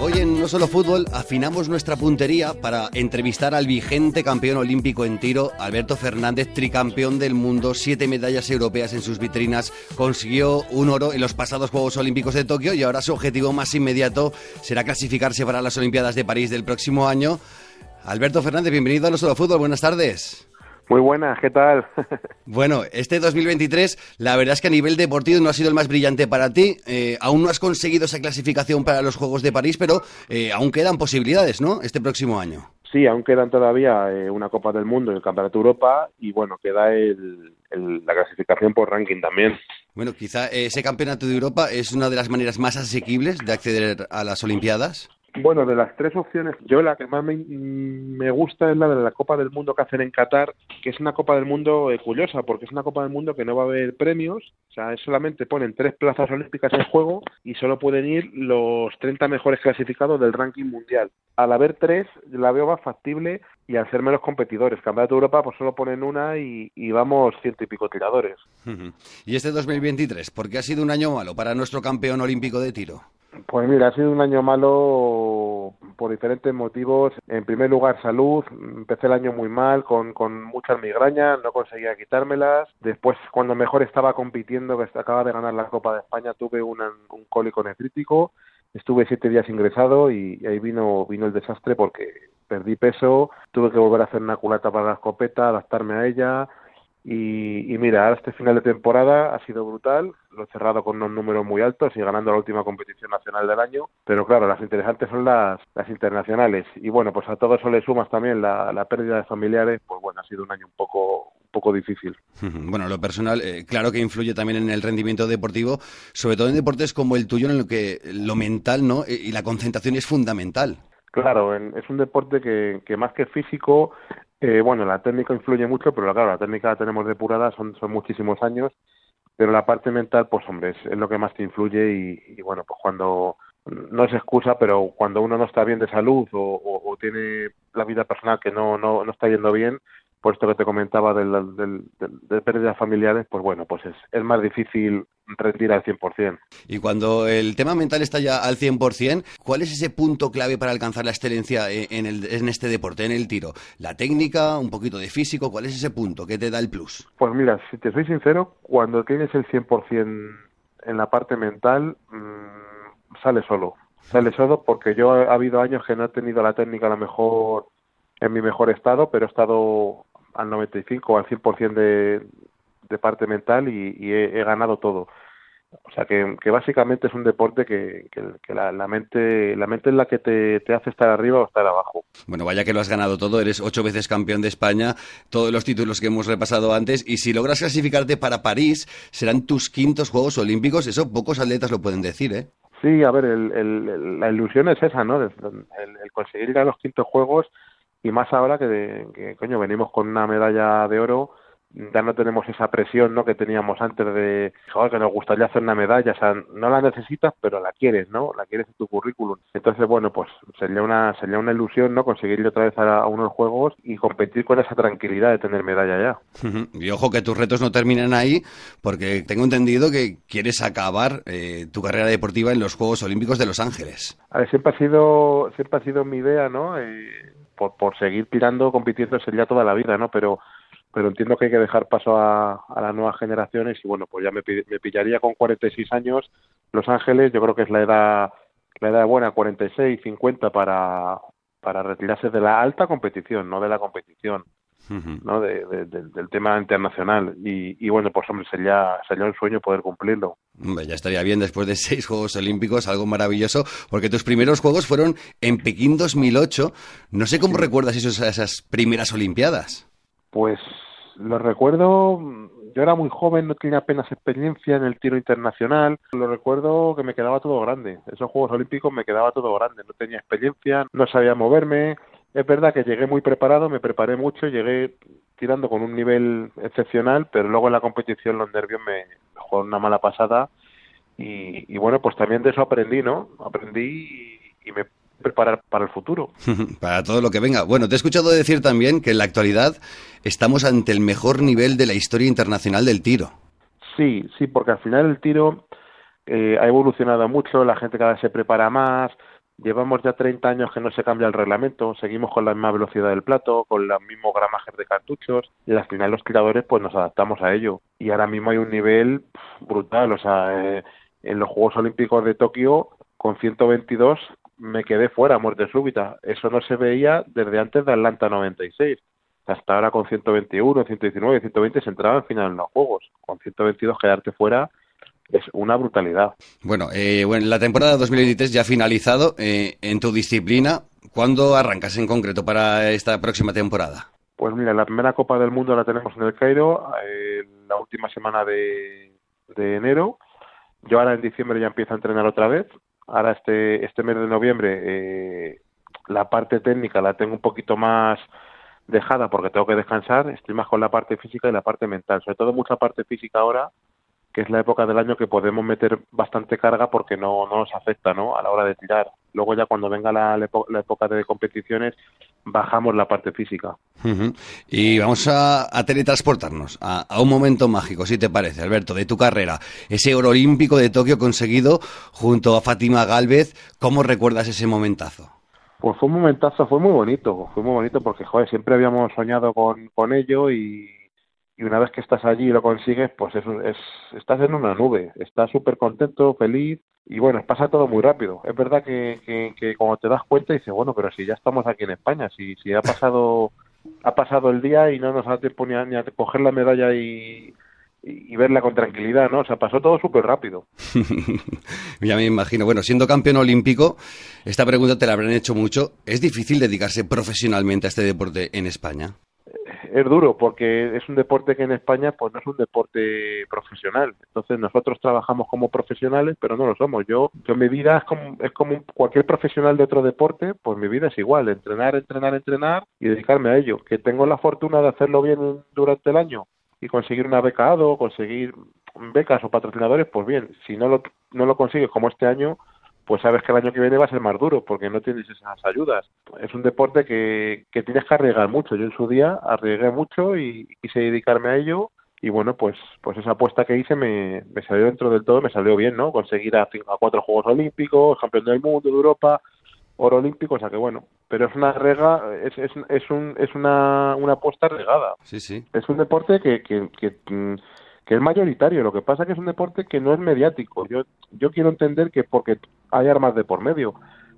Hoy en No Solo Fútbol afinamos nuestra puntería para entrevistar al vigente campeón olímpico en tiro, Alberto Fernández, tricampeón del mundo, siete medallas europeas en sus vitrinas, consiguió un oro en los pasados Juegos Olímpicos de Tokio y ahora su objetivo más inmediato será clasificarse para las Olimpiadas de París del próximo año. Alberto Fernández, bienvenido a No Solo Fútbol, buenas tardes. Muy buenas, ¿qué tal? Bueno, este 2023, la verdad es que a nivel deportivo no ha sido el más brillante para ti. Eh, aún no has conseguido esa clasificación para los Juegos de París, pero eh, aún quedan posibilidades, ¿no? Este próximo año. Sí, aún quedan todavía eh, una Copa del Mundo y el Campeonato Europa y bueno, queda el, el- la clasificación por ranking también. Bueno, quizá ese campeonato de Europa es una de las maneras más asequibles de acceder a las Olimpiadas. Bueno, de las tres opciones, yo la que más me, gusta es la de la Copa del Mundo que hacen en Qatar, que es una Copa del Mundo eh, curiosa, porque es una Copa del Mundo que no va a haber premios, o sea, solamente ponen tres plazas olímpicas en juego y solo pueden ir los 30 mejores clasificados del ranking mundial. Al haber tres, la veo más factible y al ser menos competidores. Campeonato de Europa, pues solo ponen una y, y vamos ciento y pico tiradores. Y este 2023, ¿por qué ha sido un año malo para nuestro campeón olímpico de tiro? Pues mira, ha sido un año malo por diferentes motivos. En primer lugar, salud. Empecé el año muy mal, con, con muchas migrañas, no conseguía quitármelas. Después, cuando mejor estaba compitiendo, que acaba de ganar la Copa de España, tuve un cólico nefrítico. Estuve siete días ingresado y, y ahí vino, vino el desastre porque perdí peso, tuve que volver a hacer una culata para la escopeta, adaptarme a ella. Y, y mira, ahora este final de temporada ha sido brutal, lo he cerrado con unos números muy altos y ganando la última competición nacional del año, pero claro, las interesantes son las, las internacionales. Y bueno, pues a todo eso le sumas también la, la pérdida de familiares, pues bueno, ha sido un año un poco, un poco difícil. Bueno, lo personal, eh, claro que influye también en el rendimiento deportivo, sobre todo en deportes como el tuyo, en lo que lo mental, ¿no? Eh, Y la concentración es fundamental. Claro, en- es un deporte que, que más que físico, eh, bueno, la técnica influye mucho, pero claro, la técnica la tenemos depurada, son, son muchísimos años, pero la parte mental, pues hombre, es, lo que más te influye y, bueno, pues cuando, no es excusa, pero cuando uno no está bien de salud o- o tiene la vida personal que no, no, no está yendo bien, por esto que te comentaba del- de pérdidas familiares, pues bueno, pues es, es más difícil rendir al 100%. Y cuando el tema mental está ya al 100%, ¿cuál es ese punto clave para alcanzar la excelencia en, el- en este deporte, en el tiro? ¿La técnica, un poquito de físico? ¿Cuál es ese punto que te da el plus? Pues mira, si te soy sincero, cuando tienes el 100% en la parte mental, mmm, sale solo. Sale solo porque yo ha habido años que no he tenido la técnica a lo mejor en mi mejor estado, pero he estado al 95 o al 100% de, de parte mental y, y he, he ganado todo. O sea que, que básicamente es un deporte que, que, que la, la mente la mente es la que te, te hace estar arriba o estar abajo. Bueno, vaya que lo has ganado todo, eres ocho veces campeón de España, todos los títulos que hemos repasado antes, y si logras clasificarte para París, serán tus quintos Juegos Olímpicos, eso pocos atletas lo pueden decir, ¿eh? Sí, a ver, el, el- el- la ilusión es esa, ¿no? El, el conseguir ir a los quintos juegos y más ahora que, que, coño, venimos con una medalla de oro, ya no tenemos esa presión, ¿no? Que teníamos antes de, joder, que nos gustaría hacer una medalla, o sea, no la necesitas, pero la quieres, ¿no? La quieres en tu currículum. Entonces, bueno, pues sería una sería una ilusión, ¿no? Conseguir ir otra vez a, a unos juegos y competir con esa tranquilidad de tener medalla ya. Y ojo que tus retos no terminan ahí, porque tengo entendido que quieres acabar eh, tu carrera deportiva en los Juegos Olímpicos de Los Ángeles. A ver, siempre ha sido, siempre ha sido mi idea, ¿no? Eh, por, por seguir tirando, compitiendo sería toda la vida, ¿no? Pero, pero entiendo que hay que dejar paso a, las nuevas generaciones y bueno, pues ya me, me pillaría con 46 años. Los Ángeles, yo creo que es la edad, la edad buena, 46, 50 para, para retirarse de la alta competición, no de la competición. ¿No? De, de- de- del tema internacional y, y bueno pues hombre sería sería un sueño poder cumplirlo Hombre, ya estaría bien después de seis Juegos Olímpicos, algo maravilloso, porque tus primeros Juegos fueron en Pekín 2008. No sé cómo recuerdas esos- esas primeras Olimpiadas. Pues lo recuerdo, yo era muy joven, no tenía apenas experiencia en el tiro internacional. Lo recuerdo que me quedaba todo grande. Esos Juegos Olímpicos me quedaba todo grande. No tenía experiencia, no sabía moverme. Es verdad que llegué muy preparado, me preparé mucho, llegué tirando con un nivel excepcional, pero luego en la competición los nervios me, jugaron una mala pasada y, bueno, pues también de eso aprendí, ¿no? Aprendí y, me preparar para el futuro. para todo lo que venga. Bueno, te he escuchado decir también que en la actualidad estamos ante el mejor nivel de la historia internacional del tiro. Sí, sí, porque al final el tiro eh, ha evolucionado mucho, la gente cada vez se prepara más, Llevamos ya 30 años que no se cambia el reglamento, seguimos con la misma velocidad del plato, con los mismos gramajes de cartuchos y al final los tiradores pues nos adaptamos a ello. Y ahora mismo hay un nivel brutal, o sea, eh, en los Juegos Olímpicos de Tokio con 122 me quedé fuera, muerte súbita. Eso no se veía desde antes de Atlanta 96. Hasta ahora con 121, 119, 120 se entraba en final en los Juegos. Con 122 quedarte fuera es una brutalidad. Bueno, eh, bueno la temporada 2023 ya ha finalizado. Eh, en tu disciplina, ¿cuándo arrancas en concreto para esta próxima temporada? Pues mira, la primera Copa del Mundo la tenemos en el Cairo, eh, la última semana de, enero. Yo ahora en diciembre ya empiezo a entrenar otra vez. Ahora este, este mes de noviembre eh, la parte técnica la tengo un poquito más dejada porque tengo que descansar. Estoy más con la parte física y la parte mental. Sobre todo mucha parte física ahora que es la época del año que podemos meter bastante carga porque no, no nos afecta ¿no? a la hora de tirar. Luego ya cuando venga la, época de competiciones bajamos la parte física. Y vamos a, teletransportarnos a, un momento mágico, si te parece, Alberto, de tu carrera. Ese oro olímpico de Tokio conseguido junto a Fátima Galvez. ¿Cómo recuerdas ese momentazo? Pues fue un momentazo, fue muy bonito, fue muy bonito porque, joder, siempre habíamos soñado con, con ello y y una vez que estás allí y lo consigues, pues es, es estás en una nube, estás súper contento, feliz y bueno, pasa todo muy rápido. Es verdad que, que, cuando te das cuenta dices, bueno, pero si ya estamos aquí en España, si, si ha pasado ha pasado el día y no nos da tiempo ni a, ni a coger la medalla y, y verla con tranquilidad, ¿no? O sea, pasó todo súper rápido. ya me imagino. Bueno, siendo campeón olímpico, esta pregunta te la habrán hecho mucho. ¿Es difícil dedicarse profesionalmente a este deporte en España? Es duro porque es un deporte que en España pues no es un deporte profesional. Entonces nosotros trabajamos como profesionales, pero no lo somos. Yo, yo mi vida es como, es como cualquier profesional de otro deporte, pues mi vida es igual, entrenar, entrenar, entrenar y dedicarme a ello. Que tengo la fortuna de hacerlo bien durante el año y conseguir una beca o conseguir becas o patrocinadores, pues bien, si no lo, no lo consigues como este año, pues sabes que el año que viene va a ser más duro porque no tienes esas ayudas. Es un deporte que, que tienes que arriesgar mucho. Yo en su día arriesgué mucho y quise dedicarme a ello y bueno, pues pues esa apuesta que hice me, me salió dentro del todo, me salió bien, ¿no? Conseguir a, a cuatro Juegos Olímpicos, campeón del mundo, de Europa, oro olímpico, o sea que bueno, pero es una rega, es, es, es, un, es una, una apuesta regada. Sí, sí. Es un deporte que, que, que mm, que es mayoritario. Lo que pasa es que es un deporte que no es mediático. Yo, yo quiero entender que porque hay armas de por medio,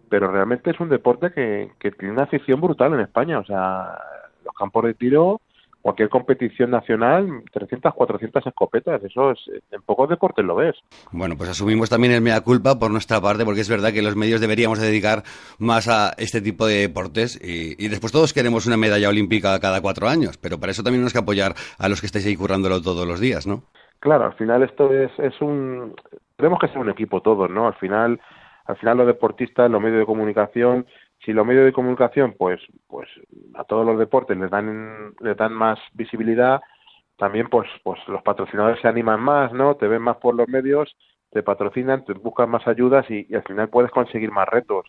pero realmente es un deporte que, que tiene una afición brutal en España. O sea, los campos de tiro cualquier competición nacional, 300, 400 escopetas, eso es, en pocos deportes lo ves. Bueno, pues asumimos también el mea culpa por nuestra parte, porque es verdad que los medios deberíamos dedicar más a este tipo de deportes y, después todos queremos una medalla olímpica cada cuatro años, pero para eso también tenemos que apoyar a los que estáis ahí currándolo todos los días, ¿no? Claro, al final esto es, es un... Tenemos que ser un equipo todos, ¿no? Al final, al final los deportistas, los medios de comunicación, si los medios de comunicación pues pues a todos los deportes les dan les dan más visibilidad también pues pues los patrocinadores se animan más no te ven más por los medios te patrocinan te buscan más ayudas y, al final puedes conseguir más retos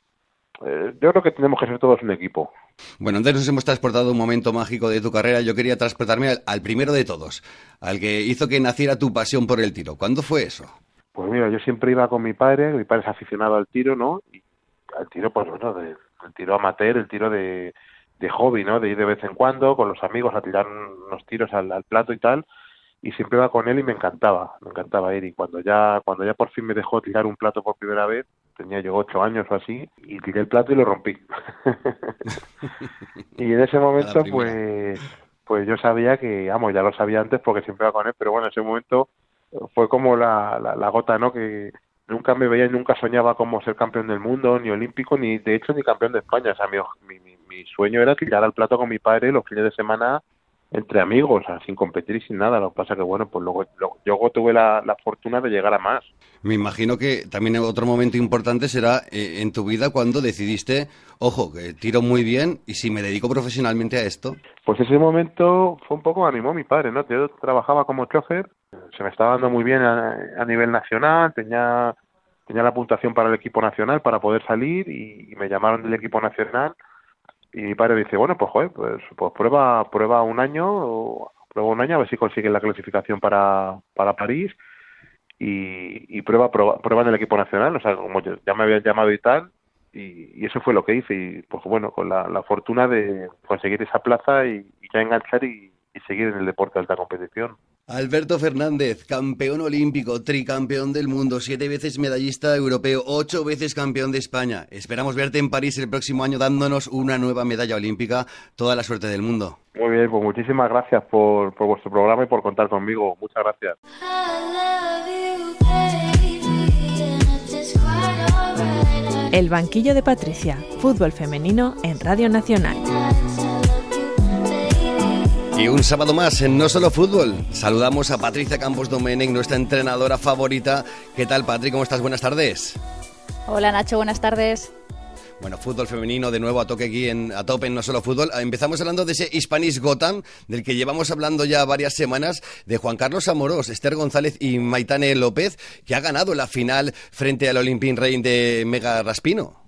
eh, yo creo que tenemos que ser todos un equipo bueno, antes nos hemos transportado un momento mágico de tu carrera. Yo quería transportarme al, al, primero de todos, al que hizo que naciera tu pasión por el tiro. ¿Cuándo fue eso? Pues mira, yo siempre iba con mi padre, mi padre es aficionado al tiro, ¿no? Y al tiro, pues bueno, de, el tiro amateur, el tiro de, de hobby, ¿no? De ir de vez en cuando con los amigos a tirar unos tiros al, plato y tal. Y siempre iba con él y me encantaba, me encantaba ir. Y cuando ya, cuando ya por fin me dejó tirar un plato por primera vez, tenía yo ocho años o así, y tiré el plato y lo rompí. y en ese momento, pues, pues yo sabía que, vamos, ya lo sabía antes porque siempre iba con él, pero bueno, en ese momento fue como la, la, la gota, ¿no? Que, nunca me veía y nunca soñaba como ser campeón del mundo, ni olímpico, ni de hecho ni campeón de España. O sea, mi, mi, mi sueño era tirar al plato con mi padre los fines de semana entre amigos, sin competir y sin nada. Lo que pasa que, bueno, pues luego, yo tuve la, fortuna de llegar a más. Me imagino que también otro momento importante será eh, en tu vida cuando decidiste, ojo, que tiro muy bien y si me dedico profesionalmente a esto. Pues ese momento fue un poco, animó mi padre, ¿no? Yo trabajaba como chofer, se me estaba dando muy bien a, nivel nacional, tenía, tenía la puntuación para el equipo nacional para poder salir y me llamaron del equipo nacional y mi padre dice, bueno, pues joder, pues, pues prueba, prueba un año, prueba un año a ver si consigues la clasificación para, para París y, y prueba, prueba, prueba en el equipo nacional, o sea, como ya me habían llamado y tal, y, eso fue lo que hice y pues bueno, con la, fortuna de conseguir esa plaza y, ya enganchar y seguir en el deporte de alta competición. Alberto Fernández, campeón olímpico, tricampeón del mundo, siete veces medallista europeo, ocho veces campeón de España. Esperamos verte en París el próximo año dándonos una nueva medalla olímpica. Toda la suerte del mundo. Muy bien, pues muchísimas gracias por, por vuestro programa y por contar conmigo. Muchas gracias. El banquillo de Patricia, fútbol femenino en Radio Nacional. Y un sábado más en No Solo Fútbol. Saludamos a Patricia Campos Domenech, nuestra entrenadora favorita. ¿Qué tal, Patri? ¿Cómo estás? Buenas tardes. Hola, Nacho. Buenas tardes. Bueno, fútbol femenino de nuevo a toque aquí en a tope en no solo fútbol. Empezamos hablando de ese Hispanic Gotham, del que llevamos hablando ya varias semanas, de Juan Carlos Amorós, Esther González y Maitane López, que ha ganado la final frente al Olympic Reign de Mega Raspino.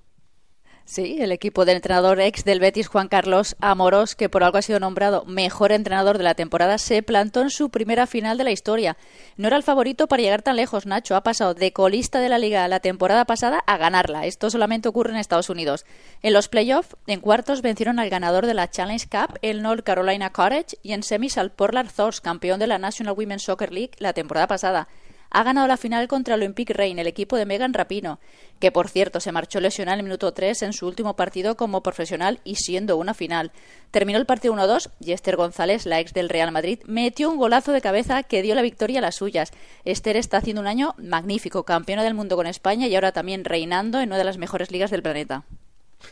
Sí, el equipo del entrenador ex del Betis, Juan Carlos Amorós, que por algo ha sido nombrado mejor entrenador de la temporada, se plantó en su primera final de la historia. No era el favorito para llegar tan lejos, Nacho. Ha pasado de colista de la liga la temporada pasada a ganarla. Esto solamente ocurre en Estados Unidos. En los playoffs, en cuartos, vencieron al ganador de la Challenge Cup, el North Carolina Courage, y en semis al Portland Thorns, campeón de la National Women's Soccer League la temporada pasada ha ganado la final contra el Olympique Reign, el equipo de Megan Rapino, que por cierto se marchó lesionado en el minuto 3 en su último partido como profesional y siendo una final. Terminó el partido 1-2 y Esther González, la ex del Real Madrid, metió un golazo de cabeza que dio la victoria a las suyas. Esther está haciendo un año magnífico, campeona del mundo con España y ahora también reinando en una de las mejores ligas del planeta.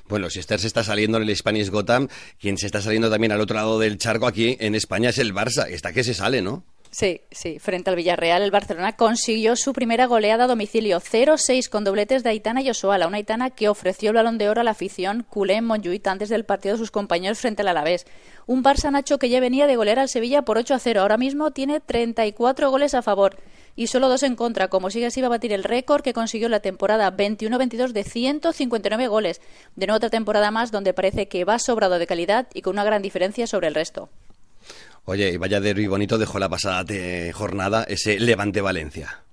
Bueno, si Esther se está saliendo en el Spanish Gotham, quien se está saliendo también al otro lado del charco aquí en España es el Barça. Está que se sale, ¿no? Sí, sí. Frente al Villarreal, el Barcelona consiguió su primera goleada a domicilio, 0-6 con dobletes de Aitana y Osoala, una Aitana que ofreció el balón de oro a la afición culé en Montjuïc antes del partido de sus compañeros frente al Alavés. Un Barça Nacho que ya venía de golear al Sevilla por 8-0. Ahora mismo tiene 34 goles a favor y solo dos en contra. Como sigue así va a batir el récord que consiguió la temporada 21-22 de 159 goles. De nuevo otra temporada más donde parece que va sobrado de calidad y con una gran diferencia sobre el resto. Oye, y vaya derbi bonito dejó la pasada jornada ese Levante Valencia.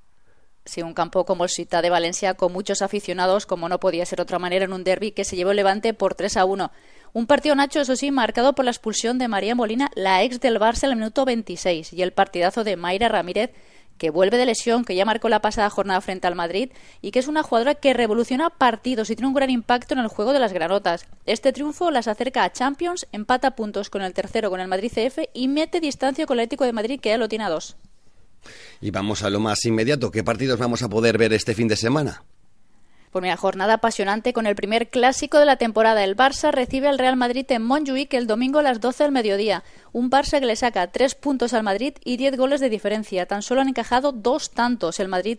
Sí, un campo como el Cita de Valencia con muchos aficionados, como no podía ser otra manera en un derby que se llevó Levante por 3 a 1. Un partido, Nacho, eso sí, marcado por la expulsión de María Molina, la ex del Barça, en el minuto 26, y el partidazo de Mayra Ramírez, que vuelve de lesión, que ya marcó la pasada jornada frente al Madrid y que es una jugadora que revoluciona partidos y tiene un gran impacto en el juego de las granotas. Este triunfo las acerca a Champions, empata puntos con el tercero con el Madrid CF y mete distancia con el Atlético de Madrid que ya lo tiene a dos. Y vamos a lo más inmediato, ¿qué partidos vamos a poder ver este fin de semana? Por una jornada apasionante con el primer clásico de la temporada. El Barça recibe al Real Madrid en Montjuic el domingo a las 12 del mediodía. Un Barça que le saca tres puntos al Madrid y diez goles de diferencia. Tan solo han encajado dos tantos. El Madrid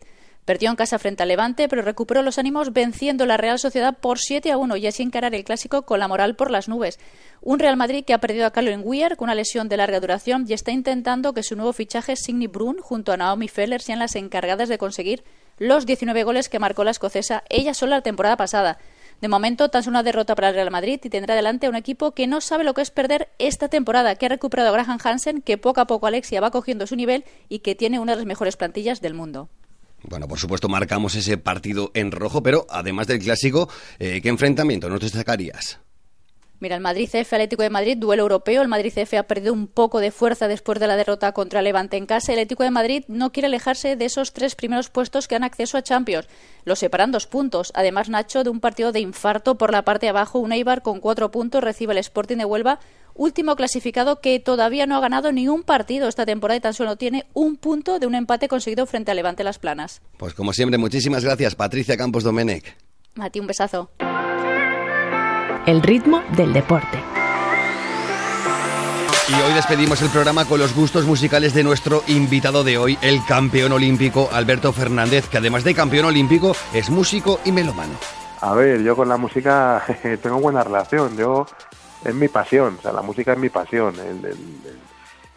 perdió en casa frente al Levante, pero recuperó los ánimos venciendo la Real Sociedad por 7 a 1 y así encarar el clásico con la moral por las nubes. Un Real Madrid que ha perdido a Carlos Weir con una lesión de larga duración y está intentando que su nuevo fichaje Signy Brun junto a Naomi Feller sean las encargadas de conseguir los 19 goles que marcó la escocesa ella sola la temporada pasada. De momento, tan solo una derrota para el Real Madrid y tendrá delante a un equipo que no sabe lo que es perder esta temporada, que ha recuperado a Graham Hansen, que poco a poco Alexia va cogiendo su nivel y que tiene una de las mejores plantillas del mundo. Bueno, por supuesto, marcamos ese partido en rojo, pero además del clásico, eh, ¿qué enfrentamiento no te destacarías? Mira, el Madrid CF Atlético de Madrid, duelo europeo. El Madrid CF ha perdido un poco de fuerza después de la derrota contra Levante en casa. El Atlético de Madrid no quiere alejarse de esos tres primeros puestos que dan acceso a Champions. Los separan dos puntos. Además, Nacho, de un partido de infarto por la parte de abajo, un Eibar con cuatro puntos recibe el Sporting de Huelva, último clasificado que todavía no ha ganado ni un partido esta temporada y tan solo tiene un punto de un empate conseguido frente a Levante Las Planas. Pues como siempre, muchísimas gracias, Patricia Campos Domenech. A ti un besazo el ritmo del deporte. Y hoy despedimos el programa con los gustos musicales de nuestro invitado de hoy, el campeón olímpico Alberto Fernández, que además de campeón olímpico es músico y melómano. A ver, yo con la música tengo buena relación, yo es mi pasión, o sea, la música es mi pasión,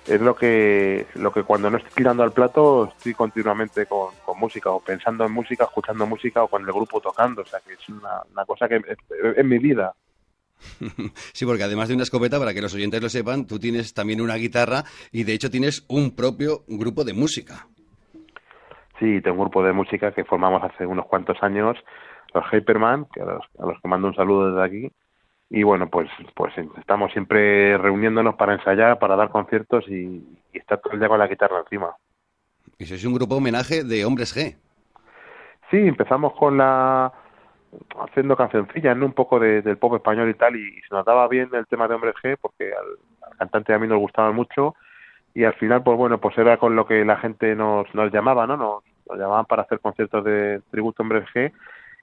es lo que lo que cuando no estoy tirando al plato estoy continuamente con, música o pensando en música, escuchando música o con el grupo tocando, o sea, que es una, una cosa que es mi vida. Sí, porque además de una escopeta, para que los oyentes lo sepan, tú tienes también una guitarra y de hecho tienes un propio grupo de música. Sí, tengo un grupo de música que formamos hace unos cuantos años, los Hyperman, que a los, que mando un saludo desde aquí. Y bueno, pues, pues estamos siempre reuniéndonos para ensayar, para dar conciertos y, estar todo el día con la guitarra encima. Y es un grupo homenaje de Hombres G. Sí, empezamos con la haciendo cancioncillas, ¿no? un poco del pop español y tal, y, se nos daba bien el tema de Hombres G, porque al, cantante a mí nos gustaba mucho, y al final, pues bueno, pues era con lo que la gente nos, nos llamaba, ¿no? Nos, llamaban para hacer conciertos de tributo a Hombres G,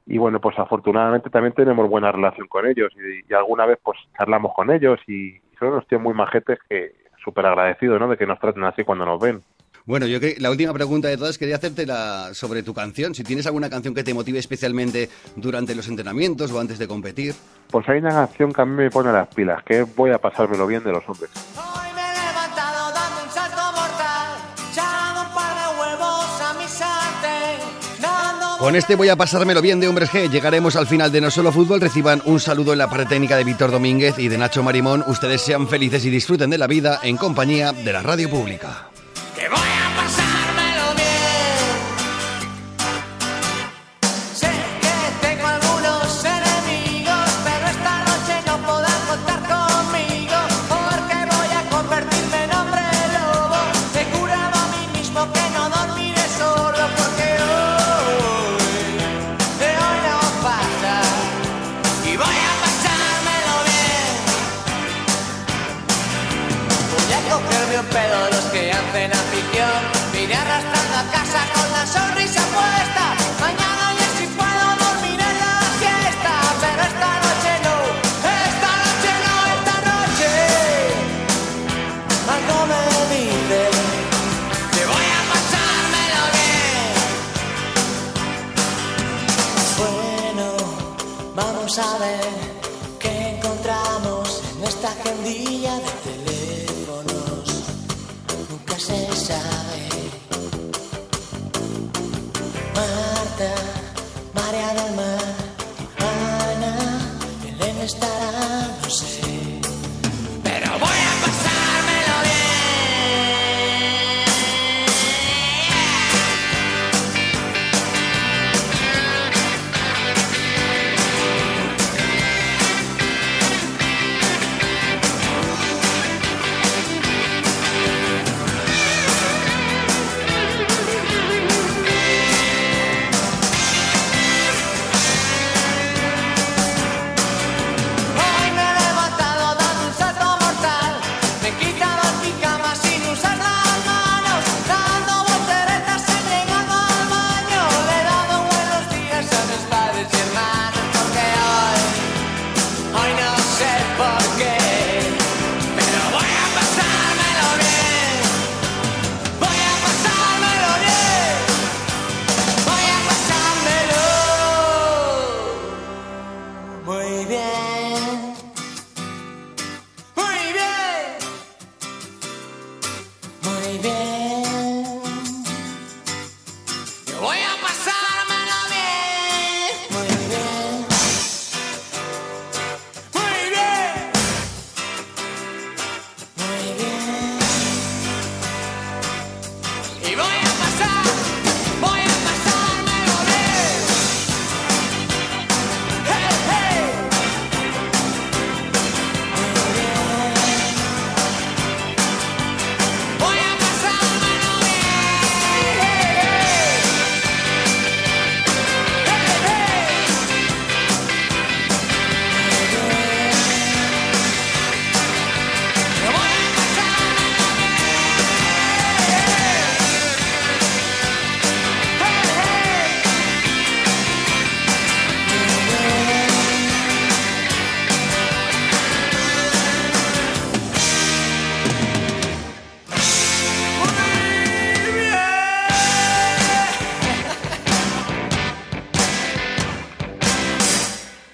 y bueno, pues afortunadamente también tenemos buena relación con ellos, y, alguna vez pues charlamos con ellos, y, son unos tíos muy majetes que súper agradecidos, ¿no? De que nos traten así cuando nos ven. Bueno, yo que la última pregunta de todas quería hacerte la, sobre tu canción. Si tienes alguna canción que te motive especialmente durante los entrenamientos o antes de competir. Pues hay una canción que a mí me pone las pilas, que es Voy a pasármelo bien de los hombres. Con este voy a pasármelo bien de Hombres G. Llegaremos al final de No Solo Fútbol. Reciban un saludo en la parte técnica de Víctor Domínguez y de Nacho Marimón. Ustedes sean felices y disfruten de la vida en compañía de la radio pública. Iré arrastrando a casa con la sonrisa puesta. Mañana ya si puedo dormir en la siesta, pero esta noche no, esta noche no, esta noche. Algo me dice que voy a pasármelo bien. Bueno, vamos a ver qué encontramos en esta agendilla de teléfono. 会变。